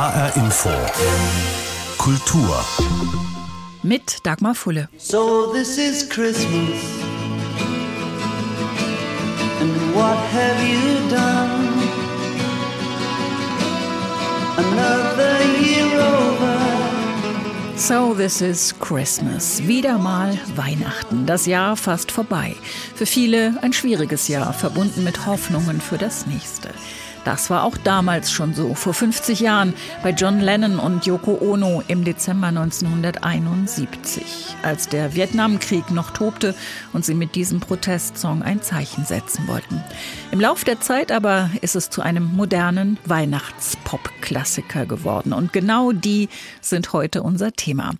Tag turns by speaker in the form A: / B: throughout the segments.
A: HR Info. Kultur.
B: Mit Dagmar Fulle.
C: So this is Christmas. And what have you done? Another year over.
B: So this is Christmas. Wieder mal Weihnachten. Das Jahr fast vorbei. Für viele ein schwieriges Jahr, verbunden mit Hoffnungen für das nächste. Das war auch damals schon so, vor 50 Jahren, bei John Lennon und Yoko Ono im Dezember 1971, als der Vietnamkrieg noch tobte und sie mit diesem Protestsong ein Zeichen setzen wollten. Im Lauf der Zeit aber ist es zu einem modernen Weihnachtspop-Klassiker geworden und genau die sind heute unser Thema.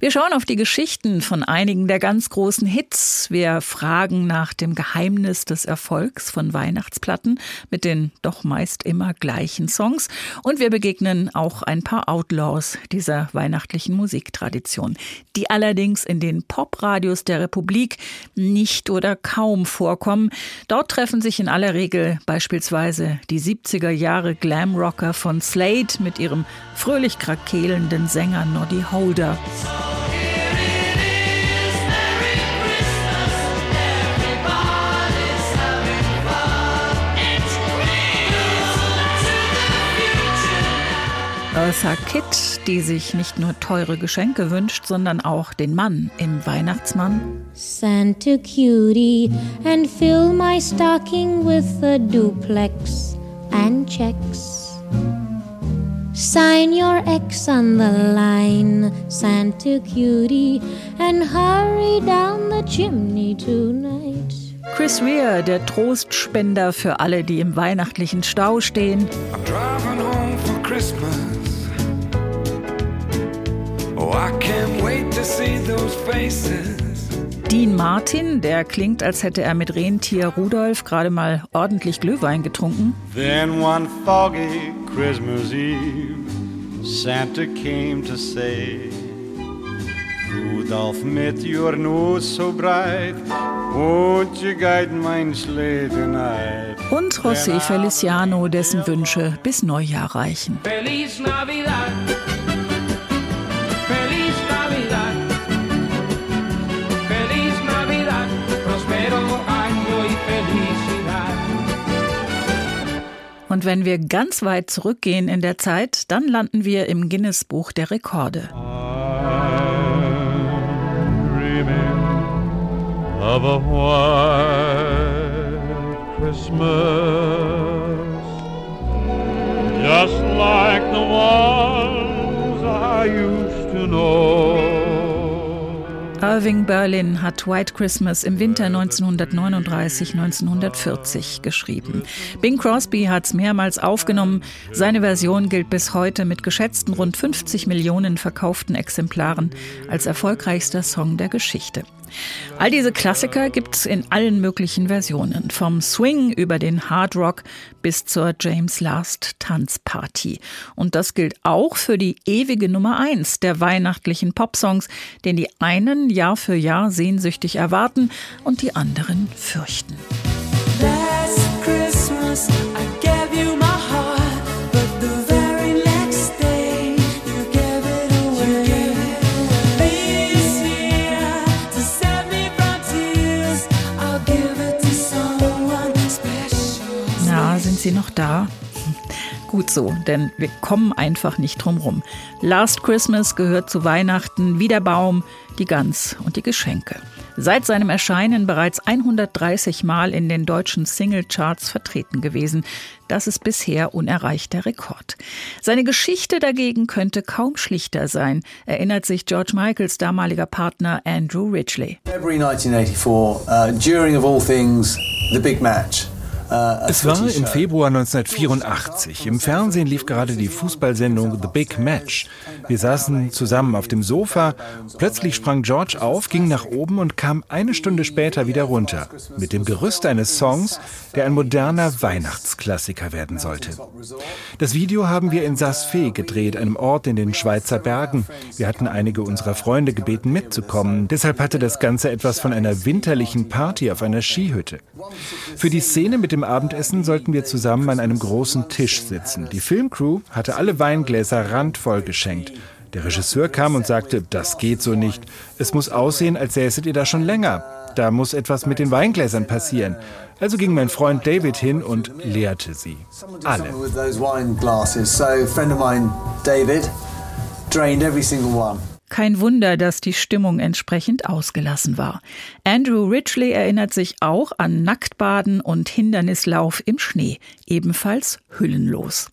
B: Wir schauen auf die Geschichten von einigen der ganz großen Hits. Wir fragen nach dem Geheimnis des Erfolgs von Weihnachtsplatten mit den doch meist meist immer gleichen Songs. Und wir begegnen auch ein paar Outlaws dieser weihnachtlichen Musiktradition, die allerdings in den Popradios der Republik nicht oder kaum vorkommen. Dort treffen sich in aller Regel beispielsweise die 70er Jahre Glamrocker von Slade mit ihrem fröhlich krakelenden Sänger Noddy Holder. Eartha Kitt, die sich nicht nur teure Geschenke wünscht, sondern auch den Mann im Weihnachtsmann.
D: Santa cutie and fill my stocking with a duplex and checks. Sign your X on the line, Santa cutie, and hurry down the chimney tonight.
B: Chris Rea, der Trostspender für alle, die im weihnachtlichen Stau stehen.
E: I'm driving home for Christmas.
B: Dean Martin, der klingt, als hätte er mit Rentier Rudolf gerade mal ordentlich Glühwein getrunken.
F: Then one foggy Christmas Eve, Santa came to say, Rudolph, mit your nose so bright, won't you guide mein Sleigh tonight?
B: Und José Feliciano, dessen Wünsche bis Neujahr reichen.
G: Feliz Navidad.
B: Und wenn wir ganz weit zurückgehen in der Zeit, dann landen wir im Guinness-Buch der Rekorde.
F: Just like the ones I used to know.
B: Irving Berlin hat White Christmas im Winter 1939-1940 geschrieben. Bing Crosby hat es mehrmals aufgenommen. Seine Version gilt bis heute mit geschätzten rund 50 Millionen verkauften Exemplaren als erfolgreichster Song der Geschichte. All diese Klassiker gibt's in allen möglichen Versionen, vom Swing über den Hard Rock bis zur James Last Tanzparty. Und das gilt auch für die ewige Nummer eins der weihnachtlichen Popsongs, den die einen Jahr für Jahr sehnsüchtig erwarten und die anderen fürchten.
C: Last Christmas I
B: Gut so, denn wir kommen einfach nicht drum rum. Last Christmas gehört zu Weihnachten wie der Baum, die Gans und die Geschenke. Seit seinem Erscheinen bereits 130 Mal in den deutschen Singlecharts vertreten gewesen. Das ist bisher unerreichter Rekord. Seine Geschichte dagegen könnte kaum schlichter sein, erinnert sich George Michaels damaliger Partner Andrew Ridgely.
H: February 1984, uh, during of all things, the big match. A
I: Es war im. Februar 1984. Im Fernsehen lief gerade die Fußballsendung The Big Match. Wir saßen zusammen auf dem Sofa. Plötzlich sprang George auf, ging nach oben und kam eine Stunde später wieder runter. Mit dem Gerüst eines Songs, der ein moderner Weihnachtsklassiker werden sollte. Das Video haben wir in Saas-Fee gedreht, einem Ort in den Schweizer Bergen. Wir hatten einige unserer Freunde gebeten mitzukommen. Deshalb hatte das Ganze etwas von einer winterlichen Party auf einer Skihütte. Für die Szene mit dem dem Abendessen sollten wir zusammen an einem großen Tisch sitzen. Die Filmcrew hatte alle Weingläser randvoll geschenkt. Der Regisseur kam und sagte, das geht so nicht. Es muss aussehen, als säßet ihr da schon länger. Da muss etwas mit den Weingläsern passieren. Also ging mein Freund David hin und leerte sie. Alle.
H: David, drained every single one.
B: Kein Wunder, dass die Stimmung entsprechend ausgelassen war. Andrew Ridgely erinnert sich auch an Nacktbaden und Hindernislauf im Schnee, ebenfalls hüllenlos.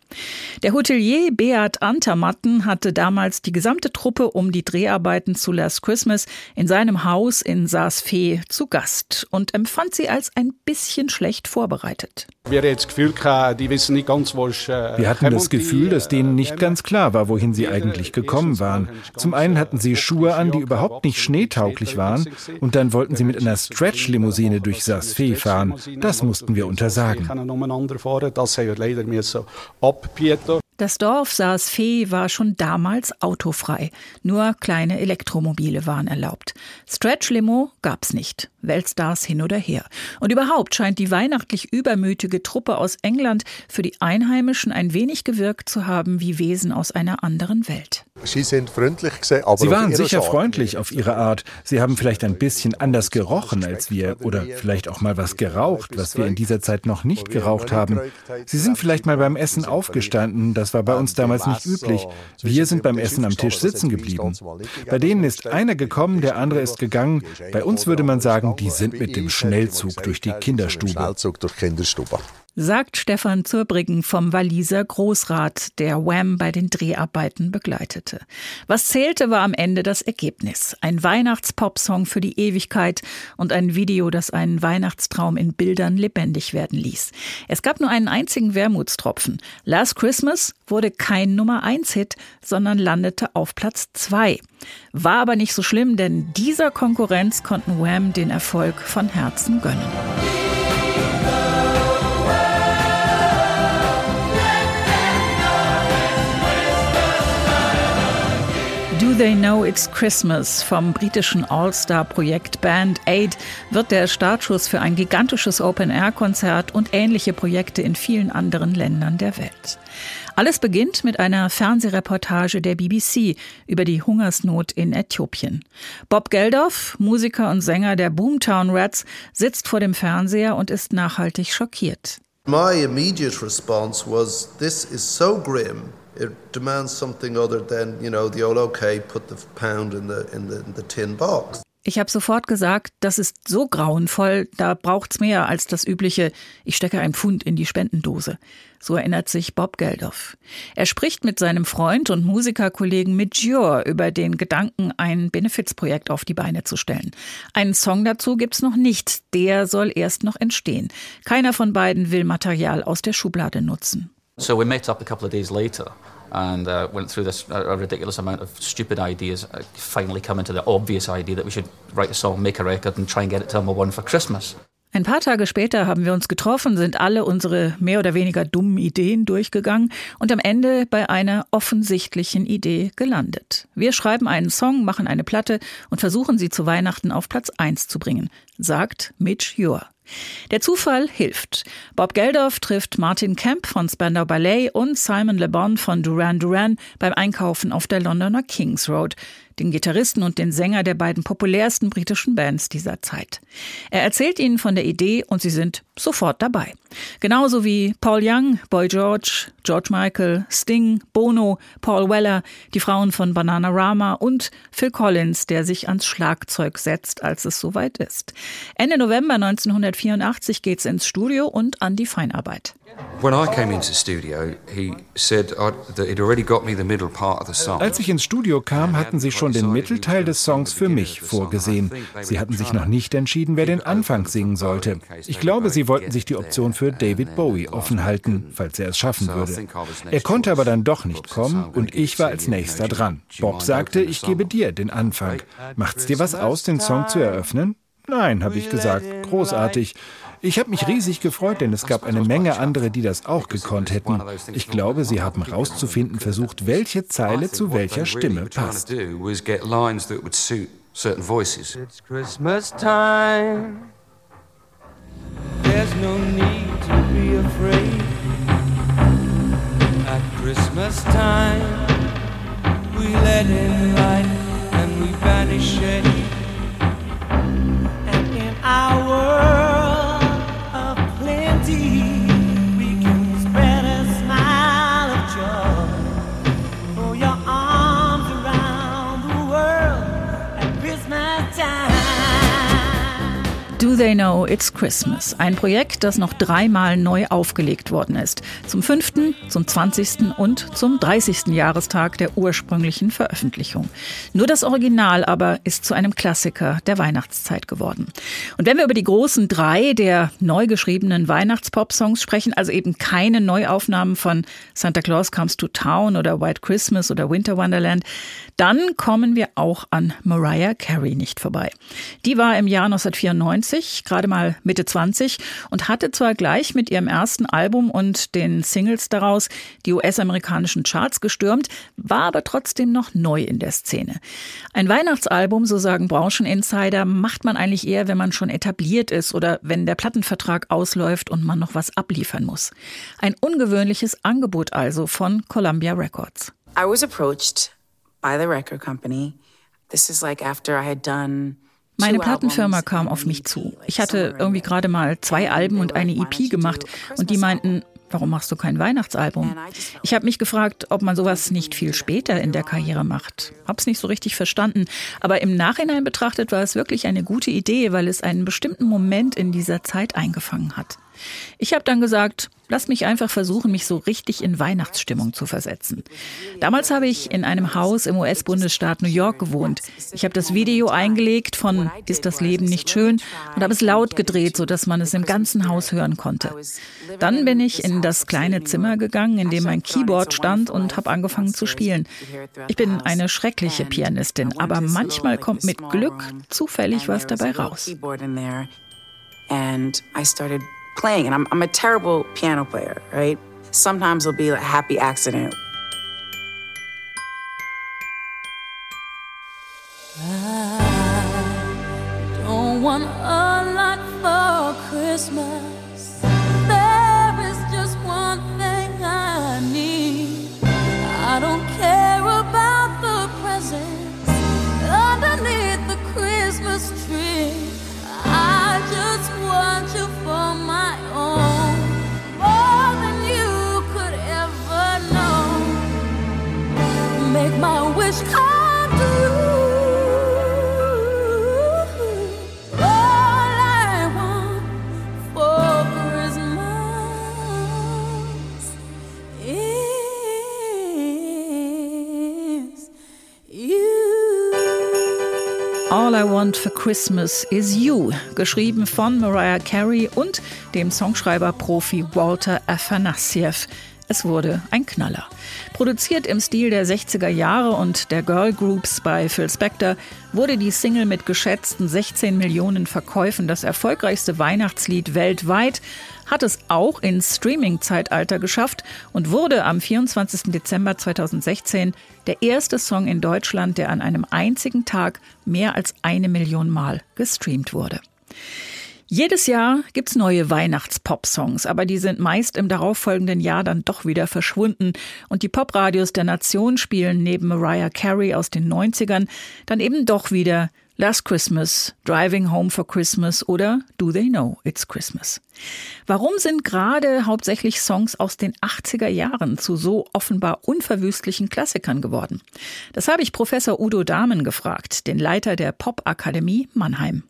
B: Der Hotelier Beat Antermatten hatte damals die gesamte Truppe um die Dreharbeiten zu Last Christmas in seinem Haus in Saas-Fee zu Gast und empfand sie als ein bisschen schlecht vorbereitet.
J: Wir hatten das Gefühl, gehabt, die wissen nicht ganz, wo ich, äh,
I: Wir hatten das
J: herkomme.
I: Gefühl, dass denen nicht ganz klar war, wohin sie eigentlich gekommen waren. Zum einen hatten sie Schuhe an, die überhaupt nicht schneetauglich waren, und dann wollten sie mit einer Stretch-Limousine durch Saas-Fee fahren. Das mussten wir untersagen.
J: Das haben wir leider müssen abbieten.
B: Das Dorf Saas-Fee war schon damals autofrei. Nur kleine Elektromobile waren erlaubt. Stretch-Limo gab's nicht. Weltstars hin oder her. Und überhaupt scheint die weihnachtlich übermütige Truppe aus England für die Einheimischen ein wenig gewirkt zu haben wie Wesen aus einer anderen Welt.
K: Sie sind freundlich gesehen, aber
I: Sie waren sicher
K: Art.
I: freundlich auf ihre Art. Sie haben vielleicht ein bisschen anders gerochen als wir oder vielleicht auch mal was geraucht, was wir in dieser Zeit noch nicht geraucht haben. Sie sind vielleicht mal beim Essen aufgestanden, das war bei uns damals nicht üblich. Wir sind beim Essen am Tisch sitzen geblieben. Bei denen ist einer gekommen, der andere ist gegangen. Bei uns würde man sagen, die sind mit dem Schnellzug durch die Kinderstube.
B: Sagt Stefan Zurbriggen vom Walliser Großrat, der Wham bei den Dreharbeiten begleitete. Was zählte, war am Ende das Ergebnis. Ein Weihnachtspop-Song für die Ewigkeit und ein Video, das einen Weihnachtstraum in Bildern lebendig werden ließ. Es gab nur einen einzigen Wermutstropfen. Last Christmas wurde kein Nummer 1 Hit, sondern landete auf Platz 2. War aber nicht so schlimm, denn dieser Konkurrenz konnten Wham den Erfolg von Herzen gönnen. They Know It's Christmas vom britischen All-Star-Projekt Band Aid wird der Startschuss für ein gigantisches Open-Air-Konzert und ähnliche Projekte in vielen anderen Ländern der Welt. Alles beginnt mit einer Fernsehreportage der BBC über die Hungersnot in Äthiopien. Bob Geldof, Musiker und Sänger der Boomtown Rats, sitzt vor dem Fernseher und ist nachhaltig schockiert.
L: My immediate response was, "This is so grim. It demands something other than, you know, the old okay, put the pound in the in the, in the tin box."
B: Ich habe sofort gesagt, das ist so grauenvoll, da braucht's mehr als das übliche, ich stecke ein Pfund in die Spendendose. So erinnert sich Bob Geldof. Er spricht mit seinem Freund und Musikerkollegen Midjur über den Gedanken, ein Benefizprojekt auf die Beine zu stellen. Einen Song dazu gibt's noch nicht, der soll erst noch entstehen. Keiner von beiden will Material aus der Schublade nutzen.
M: So we met up a couple of days later and uh, went through this uh, ridiculous amount of stupid ideas. Uh, finally, coming to the obvious idea that we should write a song, make a record, and try and get it to number one for Christmas.
B: Ein paar Tage später haben wir uns getroffen, sind alle unsere mehr oder weniger dummen Ideen durchgegangen und am Ende bei einer offensichtlichen Idee gelandet. Wir schreiben einen Song, machen eine Platte und versuchen sie zu Weihnachten auf Platz 1 zu bringen, sagt Mitch Ure. Der Zufall hilft. Bob Geldof trifft Martin Kemp von Spandau Ballet und Simon Le Bon von Duran Duran beim Einkaufen auf der Londoner Kings Road, den Gitarristen und den Sänger der beiden populärsten britischen Bands dieser Zeit. Er erzählt ihnen von der Idee und sie sind sofort dabei. Genauso wie Paul Young, Boy George, George Michael, Sting, Bono, Paul Weller, die Frauen von Bananarama und Phil Collins, der sich ans Schlagzeug setzt, als es soweit ist. Ende November 1984 geht's ins Studio und an die Feinarbeit.
N: When I came into the studio, he said I'd, that he'd already got me the middle part of the song.
I: Als ich ins Studio kam, hatten sie schon den Mittelteil des Songs für mich vorgesehen. Sie hatten sich noch nicht entschieden, wer den Anfang singen sollte. Ich glaube, sie wollten sich die Option für David Bowie offen halten, falls er es schaffen würde. Er konnte aber dann doch nicht kommen und ich war als nächster dran. Bob sagte, ich gebe dir den Anfang. Macht's dir was aus, den Song zu eröffnen? Nein, habe ich gesagt. Großartig. Ich habe mich riesig gefreut, denn es gab eine Menge andere, die das auch gekonnt hätten. Ich glaube, sie haben herauszufinden versucht, welche Zeile zu welcher Stimme passt.
G: It's Christmas time. There's no need to
C: be afraid. At Christmas time, we let in light and we banish shade.
B: Do They Know It's Christmas? Ein Projekt, das noch dreimal neu aufgelegt worden ist. Zum 5., zum 20. und zum 30. Jahrestag der ursprünglichen Veröffentlichung. Nur das Original aber ist zu einem Klassiker der Weihnachtszeit geworden. Und wenn wir über die großen drei der neu geschriebenen Weihnachtspop-Songs sprechen, also eben keine Neuaufnahmen von Santa Claus Comes to Town oder White Christmas oder Winter Wonderland, dann kommen wir auch an Mariah Carey nicht vorbei. Die war im Jahr 1994 gerade mal Mitte 20 und hatte zwar gleich mit ihrem ersten Album und den Singles daraus die US-amerikanischen Charts gestürmt, war aber trotzdem noch neu in der Szene. Ein Weihnachtsalbum, so sagen Brancheninsider, macht man eigentlich eher, wenn man schon etabliert ist oder wenn der Plattenvertrag ausläuft und man noch was abliefern muss. Ein ungewöhnliches Angebot also von Columbia Records.
O: I was approached by the record company. This is like after I had done
B: Meine Plattenfirma kam auf mich zu. Ich hatte irgendwie gerade mal zwei Alben und eine EP gemacht und die meinten, warum machst du kein Weihnachtsalbum? Ich habe mich gefragt, ob man sowas nicht viel später in der Karriere macht. Hab's nicht so richtig verstanden, aber im Nachhinein betrachtet war es wirklich eine gute Idee, weil es einen bestimmten Moment in dieser Zeit eingefangen hat. Ich habe dann gesagt, lass mich einfach versuchen, mich so richtig in Weihnachtsstimmung zu versetzen. Damals habe ich in einem Haus im US-Bundesstaat New York gewohnt. Ich habe das Video eingelegt von Ist das Leben nicht schön und habe es laut gedreht, sodass man es im ganzen Haus hören konnte. Dann bin ich in das kleine Zimmer gegangen, in dem mein Keyboard stand und habe angefangen zu spielen. Ich bin eine schreckliche Pianistin, aber manchmal kommt mit Glück zufällig was dabei raus.
O: and I started playing. And I'm, I'm a terrible piano player, right? Sometimes it'll be a happy accident.
C: Don't want a lot for Christmas. Make my wish come true. All I want for Christmas is you.
B: Geschrieben von Mariah Carey und dem Songschreiber-Profi Walter Afanasiev. Es wurde ein Knaller. Produziert im Stil der 60er Jahre und der Girl Groups bei Phil Spector, wurde die Single mit geschätzten 16 Millionen Verkäufen das erfolgreichste Weihnachtslied weltweit, hat es auch ins Streaming-Zeitalter geschafft und wurde am 24. Dezember 2016 der erste Song in Deutschland, der an einem einzigen Tag mehr als eine Million Mal gestreamt wurde. Jedes Jahr gibt's neue Weihnachts-Pop-Songs, aber die sind meist im darauffolgenden Jahr dann doch wieder verschwunden. Und die Popradios der Nation spielen neben Mariah Carey aus den 90ern dann eben doch wieder Last Christmas, Driving Home for Christmas oder Do They Know It's Christmas? Warum sind gerade hauptsächlich Songs aus den 80er Jahren zu so offenbar unverwüstlichen Klassikern geworden? Das habe ich Professor Udo Dahmen gefragt, den Leiter der Popakademie Mannheim.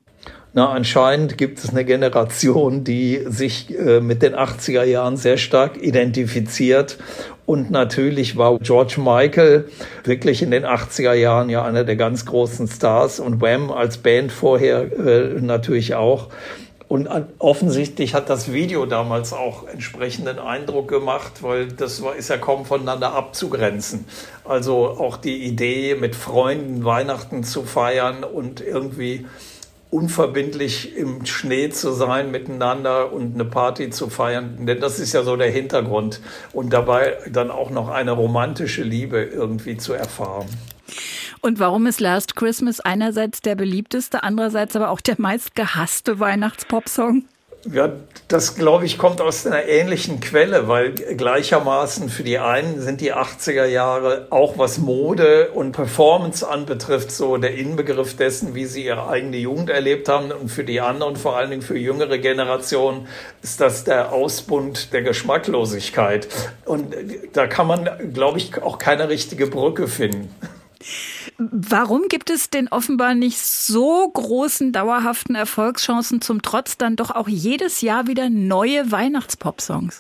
P: Na, anscheinend gibt es eine Generation, die sich äh, mit den 80er Jahren sehr stark identifiziert. Und natürlich war George Michael wirklich in den 80er Jahren ja einer der ganz großen Stars und Wham als Band vorher äh, natürlich auch. Und offensichtlich hat das Video damals auch entsprechenden Eindruck gemacht, weil das war, ist ja kaum voneinander abzugrenzen. Also auch die Idee, mit Freunden Weihnachten zu feiern und irgendwie unverbindlich im Schnee zu sein miteinander und eine Party zu feiern, denn das ist ja so der Hintergrund und dabei dann auch noch eine romantische Liebe irgendwie zu erfahren.
B: Und warum ist Last Christmas einerseits der beliebteste, andererseits aber auch der meist gehasste Weihnachtspopsong?
P: Ja, das glaube ich kommt aus einer ähnlichen Quelle, weil gleichermaßen für die einen sind die 80er Jahre auch was Mode und Performance anbetrifft, so der Inbegriff dessen, wie sie ihre eigene Jugend erlebt haben. Und für die anderen, vor allen Dingen für jüngere Generationen, ist das der Ausbund der Geschmacklosigkeit. Und da kann man, glaube ich, auch keine richtige Brücke finden.
B: Warum gibt es denn offenbar nicht so großen, dauerhaften Erfolgschancen zum Trotz dann doch auch jedes Jahr wieder neue Weihnachtspop-Songs?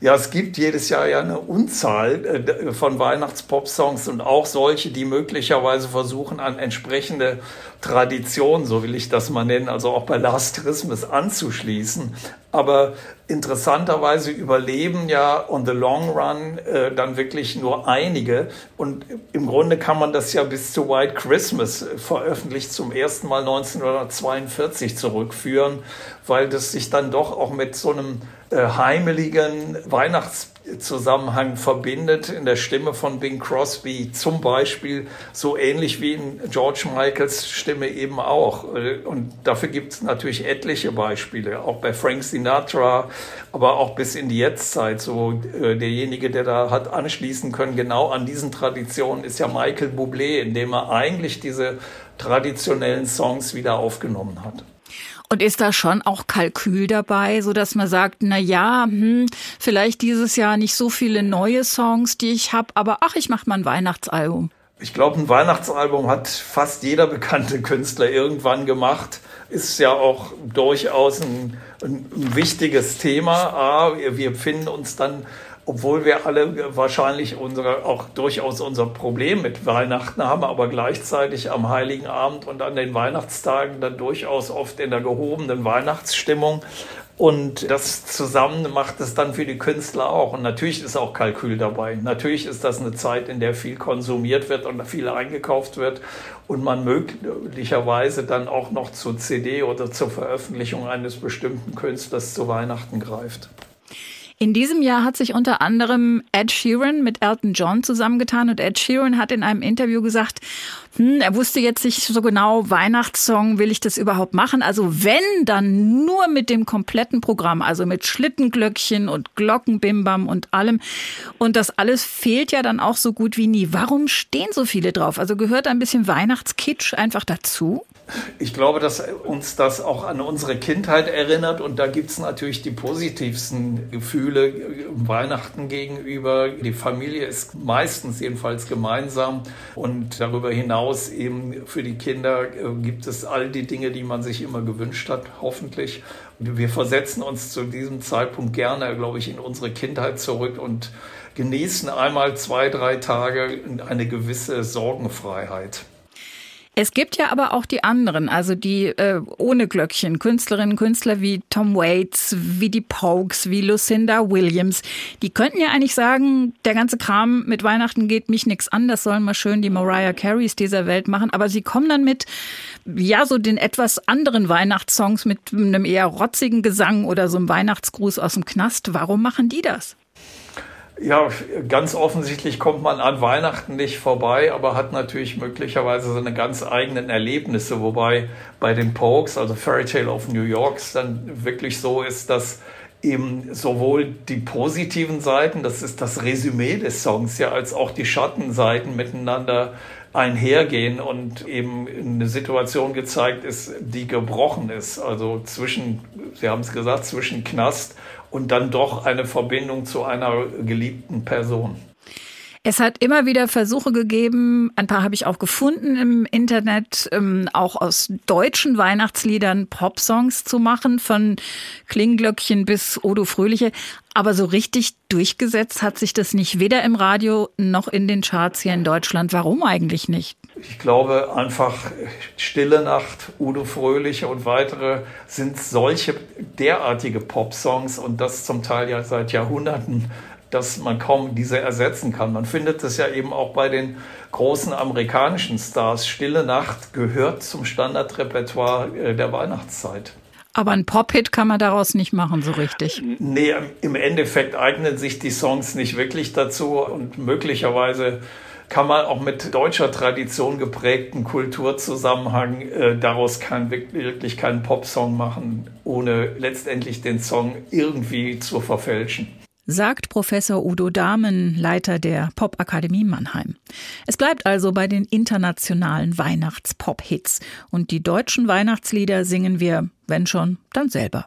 P: Ja, es gibt jedes Jahr ja eine Unzahl äh, von Weihnachtspop-Songs und auch solche, die möglicherweise versuchen, an entsprechende Traditionen, so will ich das mal nennen, also auch bei Last Christmas anzuschließen. Aber interessanterweise überleben ja on the long run äh, dann wirklich nur einige. Und im Grunde kann man das ja bis zu White Christmas äh, veröffentlicht zum ersten Mal 1942 zurückführen, weil das sich dann doch auch mit so einem äh, heimeligen Weihnachtszusammenhang verbindet in der Stimme von Bing Crosby zum Beispiel so ähnlich wie in George Michaels Stimme eben auch. Und dafür gibt es natürlich etliche Beispiele, auch bei Frank Sinatra, aber auch bis in die Jetztzeit. So äh, derjenige, der da hat anschließen können, genau an diesen Traditionen ist ja Michael Bublé, indem er eigentlich diese traditionellen Songs wieder aufgenommen hat.
B: Und ist da schon auch Kalkül dabei, so dass man sagt, na ja, hm, vielleicht dieses Jahr nicht so viele neue Songs, die ich habe, aber ach, ich mache mal ein Weihnachtsalbum.
P: Ich glaube, ein Weihnachtsalbum hat fast jeder bekannte Künstler irgendwann gemacht. Ist ja auch durchaus ein, ein, wichtiges Thema. A, wir finden uns dann obwohl wir alle wahrscheinlich unsere, auch durchaus unser Problem mit Weihnachten haben, aber gleichzeitig am Heiligen Abend und an den Weihnachtstagen dann durchaus oft in der gehobenen Weihnachtsstimmung. Und das zusammen macht es dann für die Künstler auch. Und natürlich ist auch Kalkül dabei. Natürlich ist das eine Zeit, in der viel konsumiert wird und viel eingekauft wird und man möglicherweise dann auch noch zur CD oder zur Veröffentlichung eines bestimmten Künstlers zu Weihnachten greift.
B: In diesem Jahr hat sich unter anderem Ed Sheeran mit Elton John zusammengetan und Ed Sheeran hat in einem Interview gesagt, hm, er wusste jetzt nicht so genau, Weihnachtssong, will ich das überhaupt machen? Also wenn, dann nur mit dem kompletten Programm, also mit Schlittenglöckchen und Glockenbimbam und allem. Und das alles fehlt ja dann auch so gut wie nie. Warum stehen so viele drauf? Also gehört ein bisschen Weihnachtskitsch einfach dazu?
P: Ich glaube, dass uns das auch an unsere Kindheit erinnert und da gibt es natürlich die positivsten Gefühle Weihnachten gegenüber. Die Familie ist meistens jedenfalls gemeinsam und darüber hinaus eben für die Kinder äh, gibt es all die Dinge, die man sich immer gewünscht hat, hoffentlich. Wir versetzen uns zu diesem Zeitpunkt gerne, glaube ich, in unsere Kindheit zurück und genießen einmal zwei, drei Tage eine gewisse Sorgenfreiheit.
B: Es gibt ja aber auch die anderen, also die äh, ohne Glöckchen, Künstlerinnen Künstler wie Tom Waits, wie die Pokes, wie Lucinda Williams. Die könnten ja eigentlich sagen, der ganze Kram mit Weihnachten geht mich nichts an, das sollen mal schön die Mariah Careys dieser Welt machen. Aber sie kommen dann mit, ja, so den etwas anderen Weihnachtssongs mit einem eher rotzigen Gesang oder so einem Weihnachtsgruß aus dem Knast. Warum machen die das?
P: Ja, ganz offensichtlich kommt man an Weihnachten nicht vorbei, aber hat natürlich möglicherweise seine ganz eigenen Erlebnisse, wobei bei den Pokes, also Fairy Tale of New York, dann wirklich so ist, dass eben sowohl die positiven Seiten, das ist das Resümee des Songs, ja, als auch die Schattenseiten miteinander einhergehen und eben eine Situation gezeigt ist, die gebrochen ist. Also zwischen, Sie haben es gesagt, zwischen Knast und dann doch eine Verbindung zu einer geliebten Person.
B: Es hat immer wieder Versuche gegeben, ein paar habe ich auch gefunden im Internet, ähm, auch aus deutschen Weihnachtsliedern Popsongs zu machen, von Klingglöckchen bis Odo Fröhliche. Aber so richtig durchgesetzt hat sich das nicht, weder im Radio noch in den Charts hier in Deutschland. Warum eigentlich nicht?
P: Ich glaube einfach, Stille Nacht, Udo Fröhliche und weitere sind solche derartige Popsongs und das zum Teil ja seit Jahrhunderten dass man kaum diese ersetzen kann. Man findet es ja eben auch bei den großen amerikanischen Stars. Stille Nacht gehört zum Standardrepertoire äh, der Weihnachtszeit.
B: Aber ein Pop-Hit kann man daraus nicht machen, so richtig.
P: Nee, im Endeffekt eignen sich die Songs nicht wirklich dazu und möglicherweise kann man auch mit deutscher Tradition geprägten Kulturzusammenhang äh, daraus kann wirklich keinen Popsong machen, ohne letztendlich den Song irgendwie zu verfälschen
B: sagt Professor Udo Dahmen, Leiter der Popakademie Mannheim. Es bleibt also bei den internationalen Weihnachtspop-Hits und die deutschen Weihnachtslieder singen wir, wenn schon, dann selber.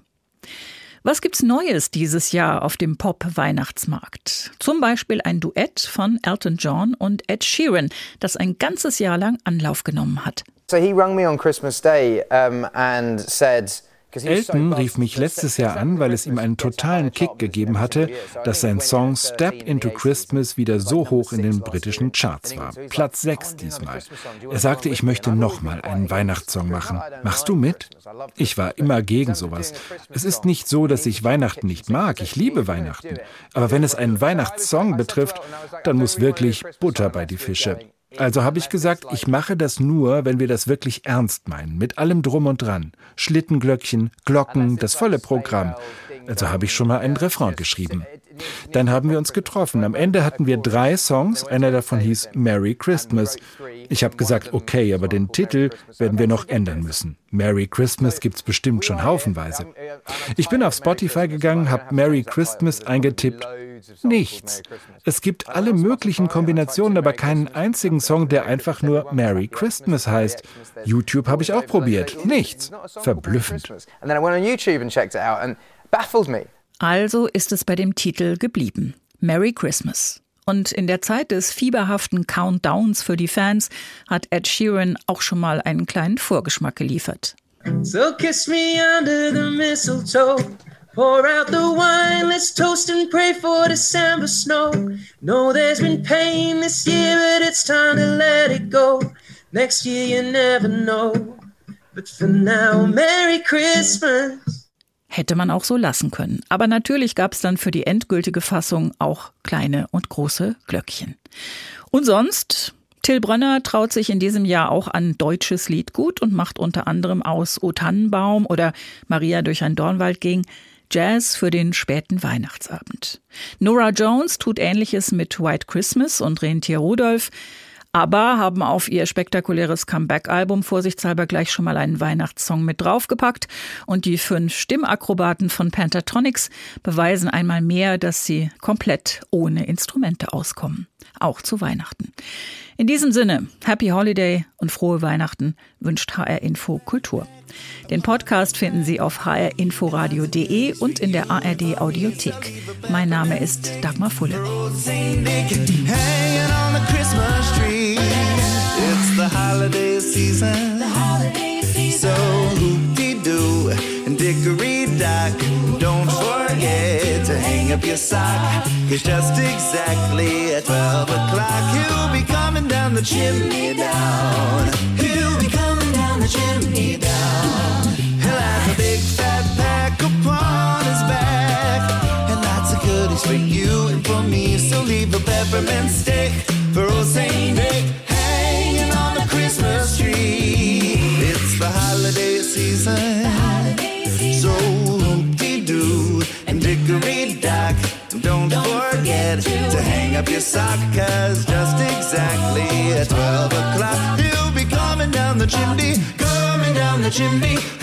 B: Was gibt's Neues dieses Jahr auf dem Pop-Weihnachtsmarkt? Zum Beispiel ein Duett von Elton John und Ed Sheeran, das ein ganzes Jahr lang Anlauf genommen hat.
Q: So he rang me on Christmas Day um, and said,
I: Elton rief mich letztes Jahr an, weil es ihm einen totalen Kick gegeben hatte, dass sein Song Step into Christmas wieder so hoch in den britischen Charts war. Platz 6 diesmal. Er sagte, ich möchte nochmal einen Weihnachtssong machen. Machst du mit? Ich war immer gegen sowas. Es ist nicht so, dass ich Weihnachten nicht mag. Ich liebe Weihnachten. Aber wenn es einen Weihnachtssong betrifft, dann muss wirklich Butter bei die Fische. Also habe ich gesagt, ich mache das nur, wenn wir das wirklich ernst meinen, mit allem drum und dran. Schlittenglöckchen, Glocken, das volle Programm. Also habe ich schon mal einen Refrain geschrieben. Dann haben wir uns getroffen. Am Ende hatten wir drei Songs. Einer davon hieß Merry Christmas. Ich habe gesagt, okay, aber den Titel werden wir noch ändern müssen. Merry Christmas gibt's bestimmt schon haufenweise. Ich bin auf Spotify gegangen, habe Merry Christmas eingetippt. Nichts. Es gibt alle möglichen Kombinationen, aber keinen einzigen Song, der einfach nur Merry Christmas heißt. YouTube habe ich auch probiert. Nichts. Verblüffend.
B: Also ist es bei dem Titel geblieben. Merry Christmas. Und in der Zeit des fieberhaften Countdowns für die Fans hat Ed Sheeran auch schon mal einen kleinen Vorgeschmack geliefert.
C: So kiss me under the mistletoe. Pour out the wine, let's toast and pray for December snow. No, there's been pain this year, but it's time to let it go. Next year you never know. But for now, Merry Christmas.
B: Hätte man auch so lassen können. Aber natürlich gab es dann für die endgültige Fassung auch kleine und große Glöckchen. Und sonst, Till Brönner traut sich in diesem Jahr auch an deutsches Liedgut und macht unter anderem aus O Tannenbaum oder Maria durch ein Dornwald ging Jazz für den späten Weihnachtsabend. Nora Jones tut ähnliches mit White Christmas und Rentier Rudolph. Aber haben auf ihr spektakuläres Comeback-Album vorsichtshalber gleich schon mal einen Weihnachtssong mit draufgepackt. Und die fünf Stimmakrobaten von Pentatonix beweisen einmal mehr, dass sie komplett ohne Instrumente auskommen. Auch zu Weihnachten. In diesem Sinne, Happy Holiday und frohe Weihnachten wünscht HR Info Kultur. Den Podcast finden Sie auf hrinforadio.de und in der ARD Audiothek. Mein Name ist Dagmar Fulle.
C: It's up your sock. Cause just exactly at 12 o'clock, he'll be down the chimney down. He'll be coming down the chimney down. He'll have a big fat pack upon his back. And lots of goodies for you and for me. So leave a peppermint stick the chimney,